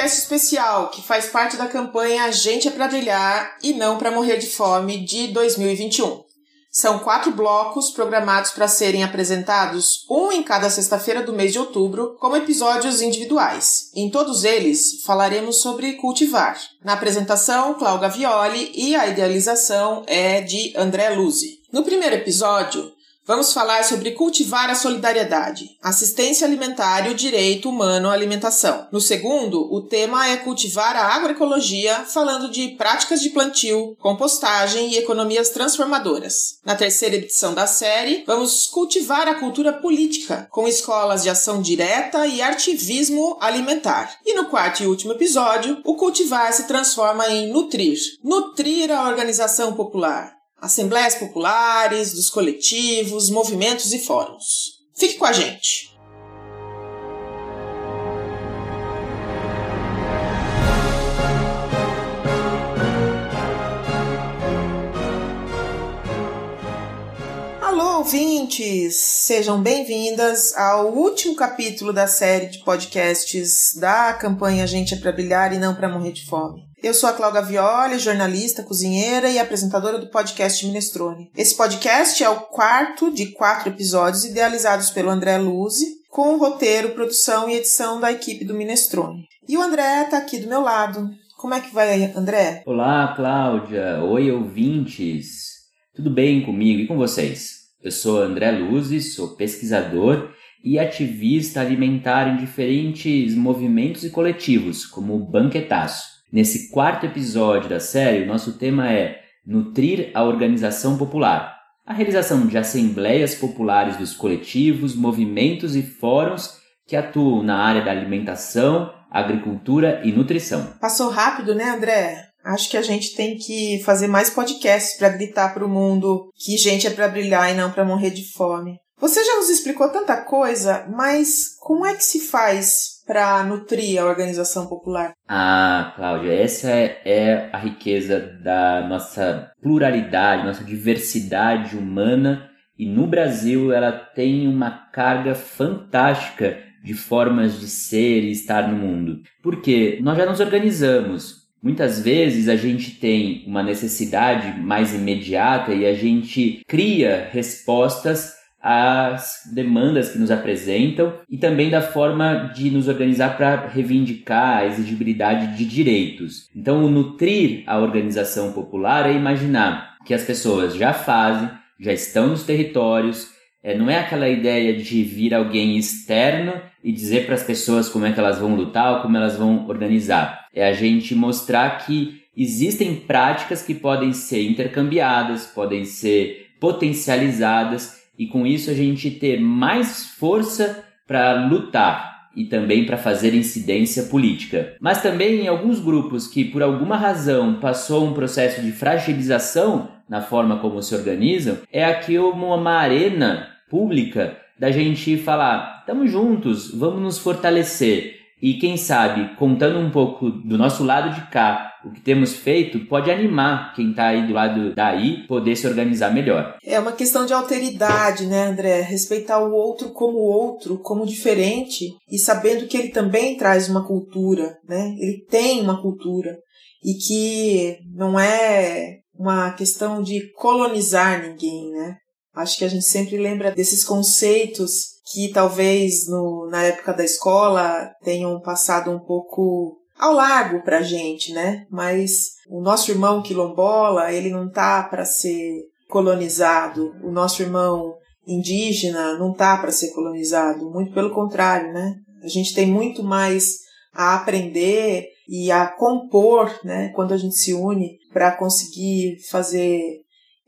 podcast especial que faz parte da campanha A Gente é para Brilhar e Não para Morrer de Fome de 2021. São quatro blocos programados para serem apresentados, um em cada sexta-feira do mês de outubro, como episódios individuais. Em todos eles, falaremos sobre cultivar. Na apresentação, Cláudia Violi e a idealização é de André Luzi. No primeiro episódio, Vamos falar sobre cultivar a solidariedade, assistência alimentar e o direito humano à alimentação. No segundo, o tema é cultivar a agroecologia, falando de práticas de plantio, compostagem e economias transformadoras. Na terceira edição da série, vamos cultivar a cultura política, com escolas de ação direta e ativismo alimentar. E no quarto e último episódio, o cultivar se transforma em nutrir. Nutrir a organização popular assembleias populares, dos coletivos, movimentos e fóruns. Fique com a gente! Alô, ouvintes! Sejam bem-vindas ao último capítulo da série de podcasts da campanha Gente é para Brilhar e Não para Morrer de Fome. Eu sou a Cláudia Violi, jornalista, cozinheira e apresentadora do podcast Minestrone. Esse podcast é o quarto de quatro episódios idealizados pelo André Luzi, com roteiro, produção e edição da equipe do Minestrone. E o André está aqui do meu lado. Como é que vai, André? Olá, Cláudia. Oi, ouvintes. Tudo bem comigo e com vocês? Eu sou André Luzi, sou pesquisador e ativista alimentar em diferentes movimentos e coletivos, como o Banquetaço. Nesse quarto episódio da série, o nosso tema é Nutrir a Organização Popular. A realização de assembleias populares dos coletivos, movimentos e fóruns que atuam na área da alimentação, agricultura e nutrição. Passou rápido, né, André? Acho que a gente tem que fazer mais podcasts para gritar para o mundo que gente é para brilhar e não para morrer de fome. Você já nos explicou tanta coisa, mas como é que se faz para nutrir a organização popular? Ah, Cláudia, essa é, é a riqueza da nossa pluralidade, nossa diversidade humana e no Brasil ela tem uma carga fantástica de formas de ser e estar no mundo. Porque nós já nos organizamos, Muitas vezes a gente tem uma necessidade mais imediata e a gente cria respostas às demandas que nos apresentam e também da forma de nos organizar para reivindicar a exigibilidade de direitos. Então, nutrir a organização popular é imaginar que as pessoas já fazem, já estão nos territórios, é, não é aquela ideia de vir alguém externo e dizer para as pessoas como é que elas vão lutar ou como elas vão organizar. É a gente mostrar que existem práticas que podem ser intercambiadas, podem ser potencializadas e com isso a gente ter mais força para lutar e também para fazer incidência política. Mas também em alguns grupos que por alguma razão passou um processo de fragilização na forma como se organizam, é aqui uma arena pública da gente falar, estamos juntos, vamos nos fortalecer. E quem sabe, contando um pouco do nosso lado de cá, o que temos feito pode animar quem está aí do lado daí poder se organizar melhor. É uma questão de alteridade, né, André? Respeitar o outro como outro, como diferente e sabendo que ele também traz uma cultura, né? Ele tem uma cultura e que não é uma questão de colonizar ninguém, né? Acho que a gente sempre lembra desses conceitos que talvez no, na época da escola tenham passado um pouco ao largo pra gente, né? Mas o nosso irmão quilombola, ele não tá para ser colonizado. O nosso irmão indígena não tá para ser colonizado, muito pelo contrário, né? A gente tem muito mais a aprender e a compor, né, quando a gente se une para conseguir fazer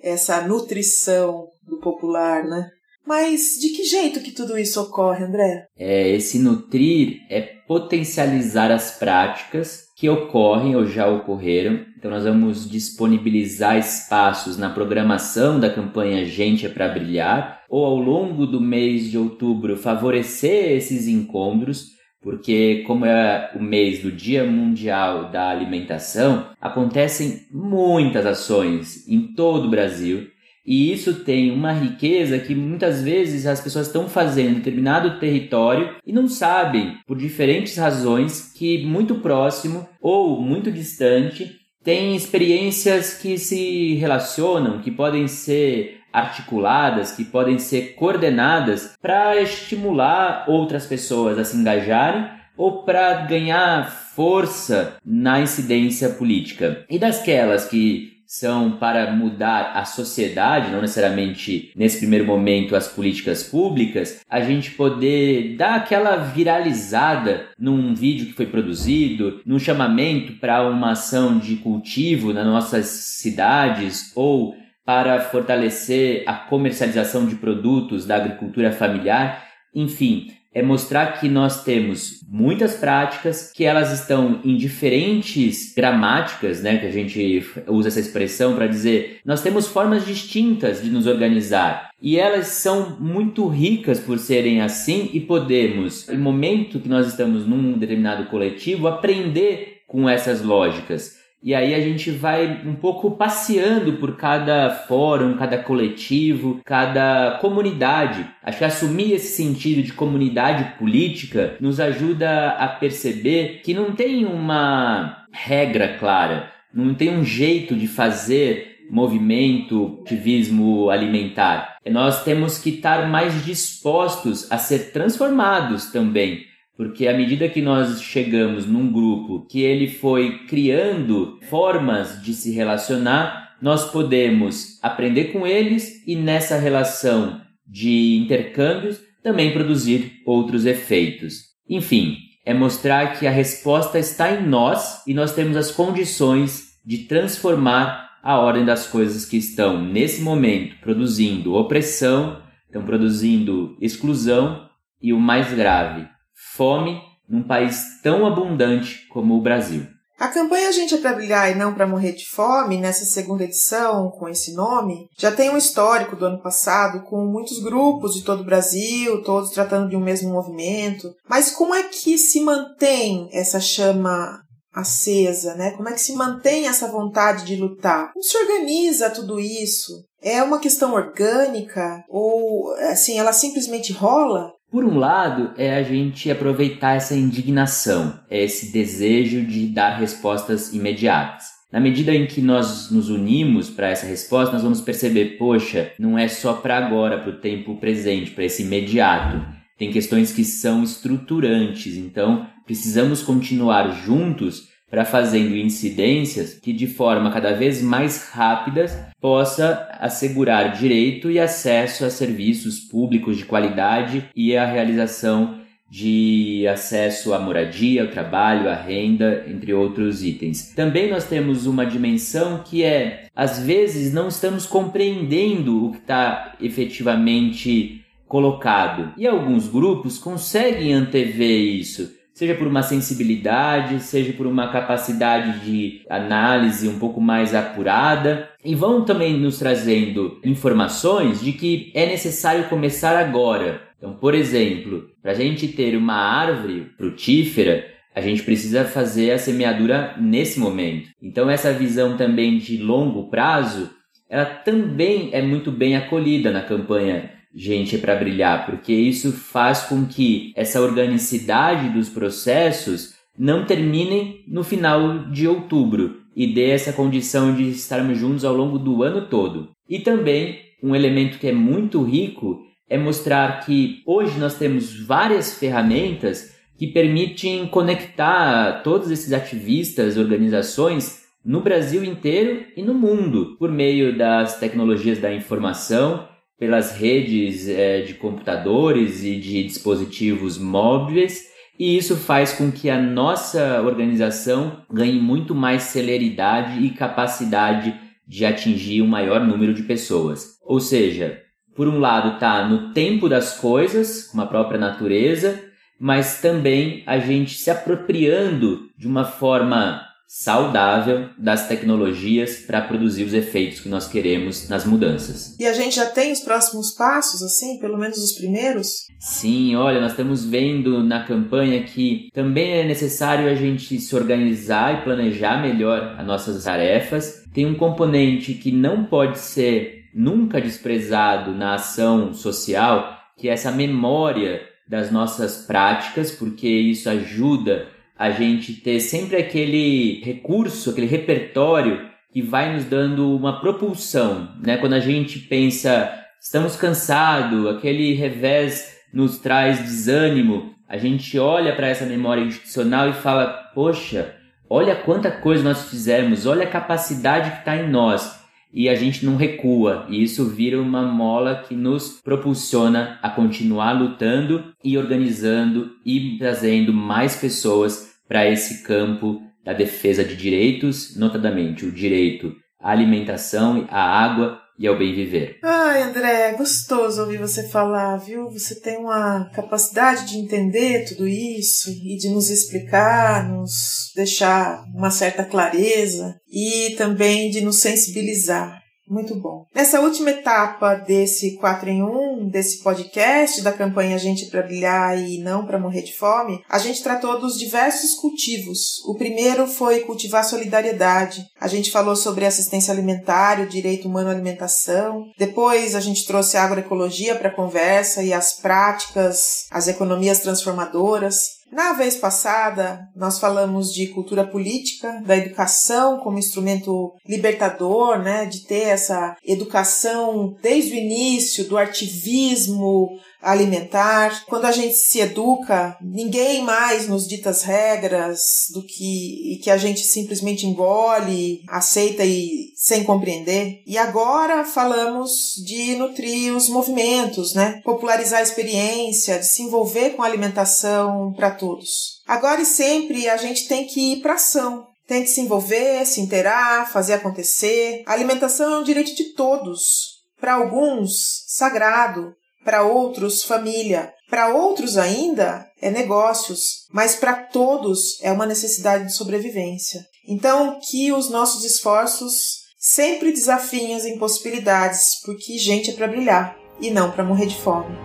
essa nutrição do popular, né? Mas de que jeito que tudo isso ocorre, André? É, esse nutrir é potencializar as práticas que ocorrem ou já ocorreram. Então nós vamos disponibilizar espaços na programação da campanha Gente é para Brilhar ou ao longo do mês de outubro favorecer esses encontros, porque como é o mês do Dia Mundial da Alimentação, acontecem muitas ações em todo o Brasil E isso tem uma riqueza que muitas vezes as pessoas estão fazendo em determinado território e não sabem, por diferentes razões, que muito próximo ou muito distante tem experiências que se relacionam, que podem ser articuladas, que podem ser coordenadas para estimular outras pessoas a se engajarem ou para ganhar força na incidência política. E dasquelas que são para mudar a sociedade, não necessariamente nesse primeiro momento as políticas públicas, a gente poder dar aquela viralizada num vídeo que foi produzido, num chamamento para uma ação de cultivo nas nossas cidades ou para fortalecer a comercialização de produtos da agricultura familiar, enfim, é mostrar que nós temos muitas práticas, que elas estão em diferentes gramáticas, né, que a gente usa essa expressão para dizer, nós temos formas distintas de nos organizar. E elas são muito ricas por serem assim e podemos, no momento que nós estamos num determinado coletivo, aprender com essas lógicas. E aí a gente vai um pouco passeando por cada fórum, cada coletivo, cada comunidade. Acho que assumir esse sentido de comunidade política nos ajuda a perceber que não tem uma regra clara, não tem um jeito de fazer movimento, ativismo alimentar. Nós temos que estar mais dispostos a ser transformados também porque à medida que nós chegamos num grupo que ele foi criando formas de se relacionar, nós podemos aprender com eles e nessa relação de intercâmbios também produzir outros efeitos. Enfim, é mostrar que a resposta está em nós e nós temos as condições de transformar a ordem das coisas que estão nesse momento produzindo opressão, estão produzindo exclusão e o mais grave, fome num país tão abundante como o Brasil. A campanha Gente é para Brilhar e Não para Morrer de Fome, nessa segunda edição, com esse nome, já tem um histórico do ano passado, com muitos grupos de todo o Brasil, todos tratando de um mesmo movimento. Mas como é que se mantém essa chama acesa, né? Como é que se mantém essa vontade de lutar? Como se organiza tudo isso? É uma questão orgânica ou assim, ela simplesmente rola? Por um lado, é a gente aproveitar essa indignação, é esse desejo de dar respostas imediatas. Na medida em que nós nos unimos para essa resposta, nós vamos perceber, poxa, não é só para agora, para o tempo presente, para esse imediato. Tem questões que são estruturantes, então precisamos continuar juntos para fazendo incidências que de forma cada vez mais rápidas possa assegurar direito e acesso a serviços públicos de qualidade e a realização de acesso à moradia, ao trabalho, à renda, entre outros itens. Também nós temos uma dimensão que é, às vezes, não estamos compreendendo o que está efetivamente colocado. E alguns grupos conseguem antever isso seja por uma sensibilidade, seja por uma capacidade de análise um pouco mais apurada, e vão também nos trazendo informações de que é necessário começar agora. Então, por exemplo, para a gente ter uma árvore frutífera, a gente precisa fazer a semeadura nesse momento. Então, essa visão também de longo prazo, ela também é muito bem acolhida na campanha gente é para brilhar, porque isso faz com que essa organicidade dos processos não terminem no final de outubro e dê essa condição de estarmos juntos ao longo do ano todo. E também um elemento que é muito rico é mostrar que hoje nós temos várias ferramentas que permitem conectar todos esses ativistas, organizações no Brasil inteiro e no mundo por meio das tecnologias da informação pelas redes é, de computadores e de dispositivos móveis, e isso faz com que a nossa organização ganhe muito mais celeridade e capacidade de atingir um maior número de pessoas. Ou seja, por um lado está no tempo das coisas, com a própria natureza, mas também a gente se apropriando de uma forma saudável das tecnologias para produzir os efeitos que nós queremos nas mudanças. E a gente já tem os próximos passos, assim, pelo menos os primeiros? Sim, olha, nós estamos vendo na campanha que também é necessário a gente se organizar e planejar melhor as nossas tarefas. Tem um componente que não pode ser nunca desprezado na ação social, que é essa memória das nossas práticas, porque isso ajuda a gente ter sempre aquele recurso, aquele repertório que vai nos dando uma propulsão, né? Quando a gente pensa, estamos cansados, aquele revés nos traz desânimo, a gente olha para essa memória institucional e fala: poxa, olha quanta coisa nós fizemos, olha a capacidade que está em nós. E a gente não recua, e isso vira uma mola que nos propulsiona a continuar lutando e organizando e trazendo mais pessoas para esse campo da defesa de direitos, notadamente o direito à alimentação, à água e ao bem viver. Ai, André, é gostoso ouvir você falar, viu? Você tem uma capacidade de entender tudo isso e de nos explicar, nos deixar uma certa clareza e também de nos sensibilizar. Muito bom. Nessa última etapa desse 4 em 1, desse podcast, da campanha Gente para Brilhar e Não para Morrer de Fome, a gente tratou dos diversos cultivos. O primeiro foi cultivar solidariedade. A gente falou sobre assistência alimentar, o direito humano à alimentação. Depois a gente trouxe a agroecologia para a conversa e as práticas, as economias transformadoras. Na vez passada, nós falamos de cultura política, da educação como instrumento libertador, né, de ter essa educação desde o início, do ativismo alimentar. Quando a gente se educa, ninguém mais nos dita as regras do que, que a gente simplesmente engole, aceita e sem compreender. E agora falamos de nutrir os movimentos, né? Popularizar a experiência, de se envolver com a alimentação para todos. Agora e sempre a gente tem que ir para ação. Tem que se envolver, se inteirar, fazer acontecer. A alimentação é um direito de todos. Para alguns, sagrado, para outros, família, para outros ainda é negócios, mas para todos é uma necessidade de sobrevivência. Então, que os nossos esforços sempre desafiem as impossibilidades, porque gente é para brilhar e não para morrer de fome.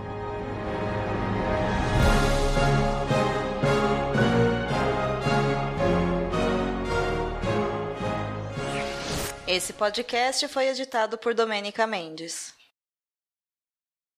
Esse podcast foi editado por Domênica Mendes.